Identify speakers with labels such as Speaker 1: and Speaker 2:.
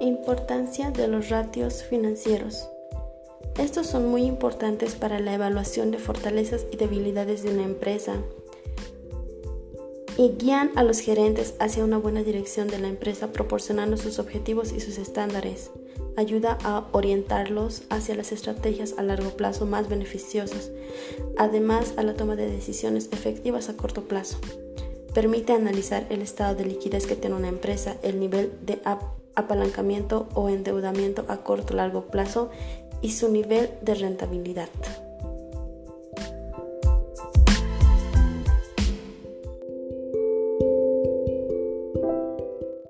Speaker 1: Importancia de los ratios financieros. Estos son muy importantes para la evaluación de fortalezas y debilidades de una empresa y guían a los gerentes hacia una buena dirección de la empresa proporcionando sus objetivos y sus estándares. Ayuda a orientarlos hacia las estrategias a largo plazo más beneficiosas, además a la toma de decisiones efectivas a corto plazo. Permite analizar el estado de liquidez que tiene una empresa, el nivel de apalancamiento o endeudamiento a corto o largo plazo y su nivel de rentabilidad.